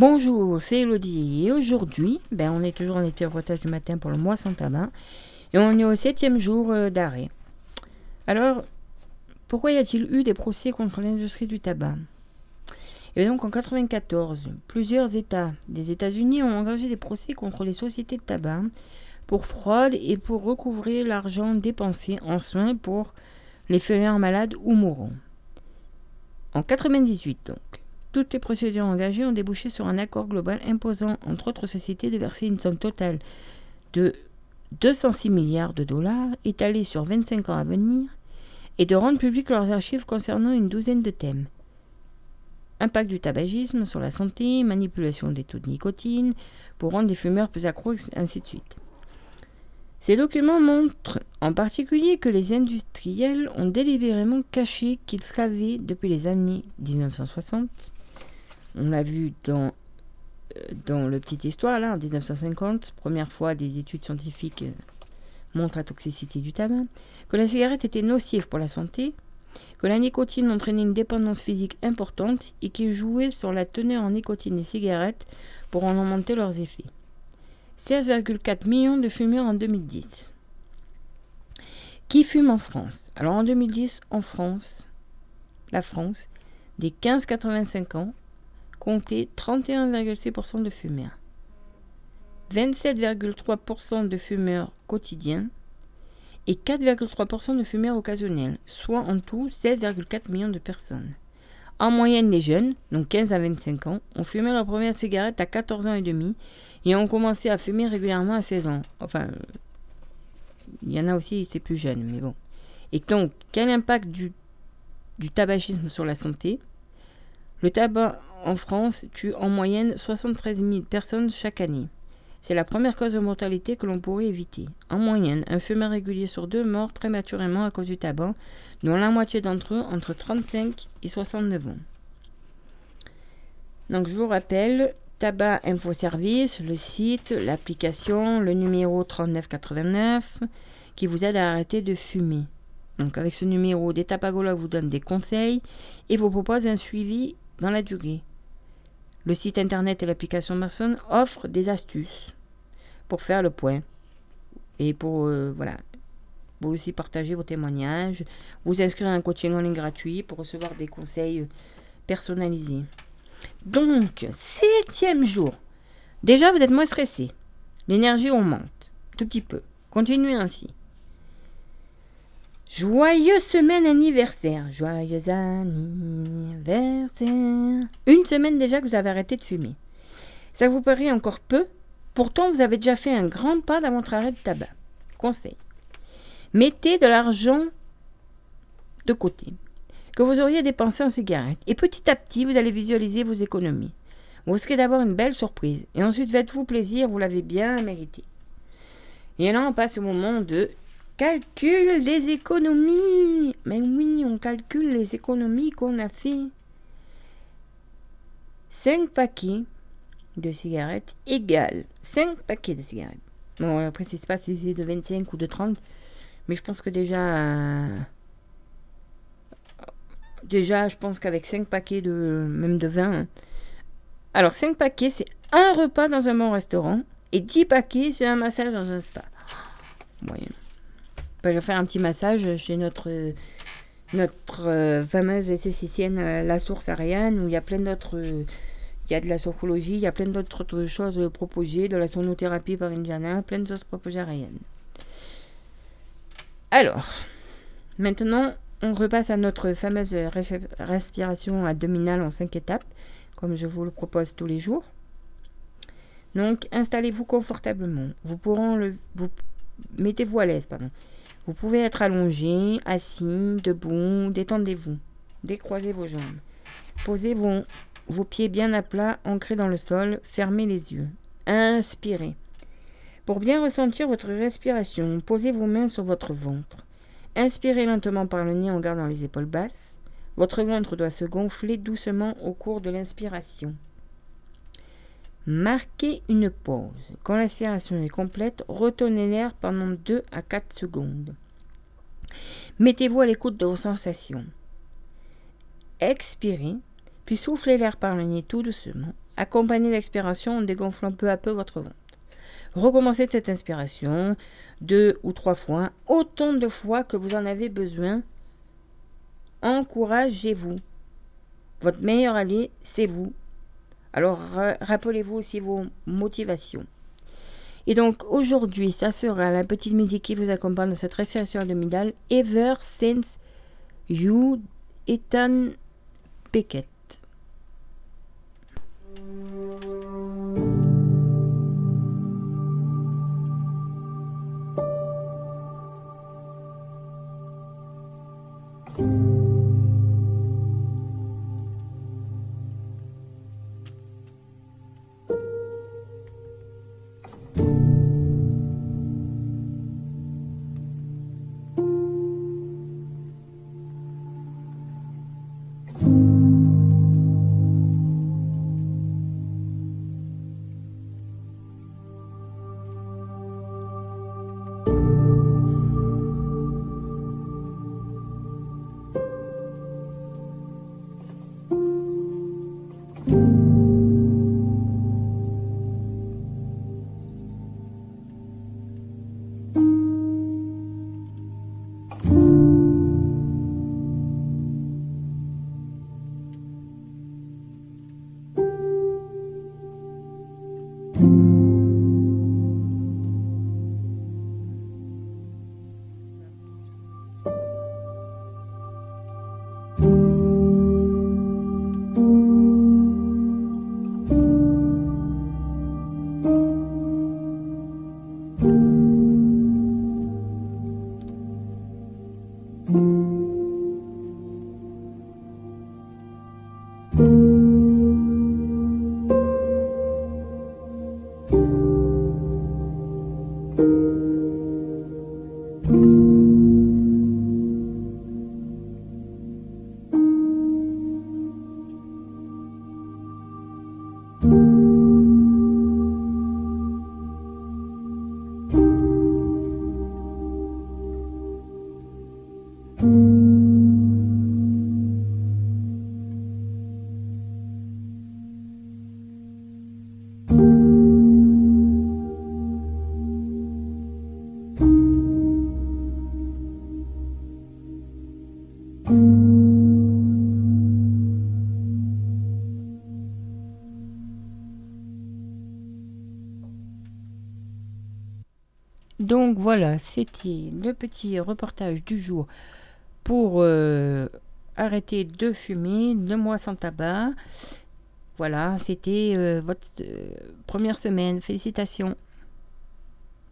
Bonjour, c'est Elodie et aujourd'hui, ben, on est toujours en été reportage du matin pour le mois sans tabac et on est au septième jour euh, d'arrêt. Alors, pourquoi y a-t-il eu des procès contre l'industrie du tabac? Et donc en 1994, plusieurs États des États-Unis ont engagé des procès contre les sociétés de tabac pour fraude et pour recouvrir l'argent dépensé en soins pour les fumeurs malades ou mourants. En 1998 donc. Toutes les procédures engagées ont débouché sur un accord global imposant, entre autres sociétés, de verser une somme totale de 206 milliards de dollars étalée sur 25 ans à venir et de rendre publiques leurs archives concernant une douzaine de thèmes. Impact du tabagisme sur la santé, manipulation des taux de nicotine, pour rendre les fumeurs plus accros, ainsi de suite. Ces documents montrent en particulier que les industriels ont délibérément caché qu'ils savaient depuis les années 1960 on l'a vu dans, euh, dans le Petite Histoire, là, en 1950, première fois des études scientifiques euh, montrent la toxicité du tabac, que la cigarette était nocive pour la santé, que la nicotine entraînait une dépendance physique importante et qu'il jouait sur la teneur en nicotine des cigarettes pour en augmenter leurs effets. 16,4 millions de fumeurs en 2010. Qui fume en France? Alors en 2010, en France, la France, des 15-85 ans, comptait 31,6% de fumeurs, 27,3% de fumeurs quotidiens et 4,3% de fumeurs occasionnels, soit en tout 16,4 millions de personnes. En moyenne, les jeunes, donc 15 à 25 ans, ont fumé leur première cigarette à 14 ans et demi et ont commencé à fumer régulièrement à 16 ans. Enfin, il y en a aussi, c'est plus jeune, mais bon. Et donc, quel impact du, du tabagisme sur la santé? Le tabac en France tue en moyenne 73 000 personnes chaque année. C'est la première cause de mortalité que l'on pourrait éviter. En moyenne, un fumeur régulier sur deux meurt prématurément à cause du tabac, dont la moitié d'entre eux entre 35 et 69 ans. Donc je vous rappelle, Tabac Info Service, le site, l'application, le numéro 3989 qui vous aide à arrêter de fumer. Donc avec ce numéro, des tapagologues vous donnent des conseils et vous proposent un suivi dans la durée. Le site internet et l'application smartphone offrent des astuces pour faire le point et pour euh, voilà vous aussi partager vos témoignages, vous inscrire à un coaching en ligne gratuit pour recevoir des conseils personnalisés. Donc, septième jour. Déjà, vous êtes moins stressé. L'énergie augmente, tout petit peu. Continuez ainsi. Joyeuse semaine anniversaire. Joyeux anniversaire. Une semaine déjà que vous avez arrêté de fumer. Ça vous paraît encore peu? Pourtant, vous avez déjà fait un grand pas dans votre arrêt de tabac. Conseil. Mettez de l'argent de côté que vous auriez dépensé en cigarettes. Et petit à petit, vous allez visualiser vos économies. Vous risquez d'avoir une belle surprise. Et ensuite, faites-vous plaisir, vous l'avez bien mérité. Et là, on passe au moment de calcule les économies. Mais oui, on calcule les économies qu'on a fait. 5 paquets de cigarettes égale 5 paquets de cigarettes. Bon, après, je sais pas si c'est de 25 ou de 30, mais je pense que déjà. Déjà, je pense qu'avec 5 paquets de. même de 20. Alors, 5 paquets, c'est un repas dans un bon restaurant, et 10 paquets, c'est un massage dans un spa. Moyen. Peut faire un petit massage chez notre, notre euh, fameuse esthéticienne euh, La Source Ariane, où il y a plein d'autres. Il y a de la sophrologie, il y a plein d'autres choses proposées, de la sonothérapie par Indiana, plein de choses proposées à Ariane. Alors, maintenant, on repasse à notre fameuse respiration abdominale en cinq étapes, comme je vous le propose tous les jours. Donc, installez-vous confortablement. Vous pourrez le, vous, mettez-vous à l'aise, pardon. Vous pouvez être allongé, assis, debout, détendez-vous. Décroisez vos jambes. Posez vos, pieds bien à plat, ancrés dans le sol, fermez les yeux. Inspirez. Pour bien ressentir votre respiration, posez vos mains sur votre ventre. Inspirez lentement par le nez en gardant les épaules basses. Votre ventre doit se gonfler doucement au cours de l'inspiration. Marquez une pause. Quand l'inspiration est complète, retenez l'air pendant 2 à 4 secondes. Mettez-vous à l'écoute de vos sensations. Expirez, puis soufflez l'air par le nez tout doucement. Accompagnez l'expiration en dégonflant peu à peu votre ventre. Recommencez cette inspiration deux ou trois fois, autant de fois que vous en avez besoin. Encouragez-vous. Votre meilleur allié, c'est vous. Alors rappelez-vous aussi vos motivations. Et donc aujourd'hui, ça sera la petite musique qui vous accompagne dans cette respiration abdominale Ever Since You Ethan Beckett. thank mm -hmm. you Donc voilà, c'était le petit reportage du jour pour euh, arrêter de fumer, le mois sans tabac. Voilà, c'était euh, votre euh, première semaine. Félicitations.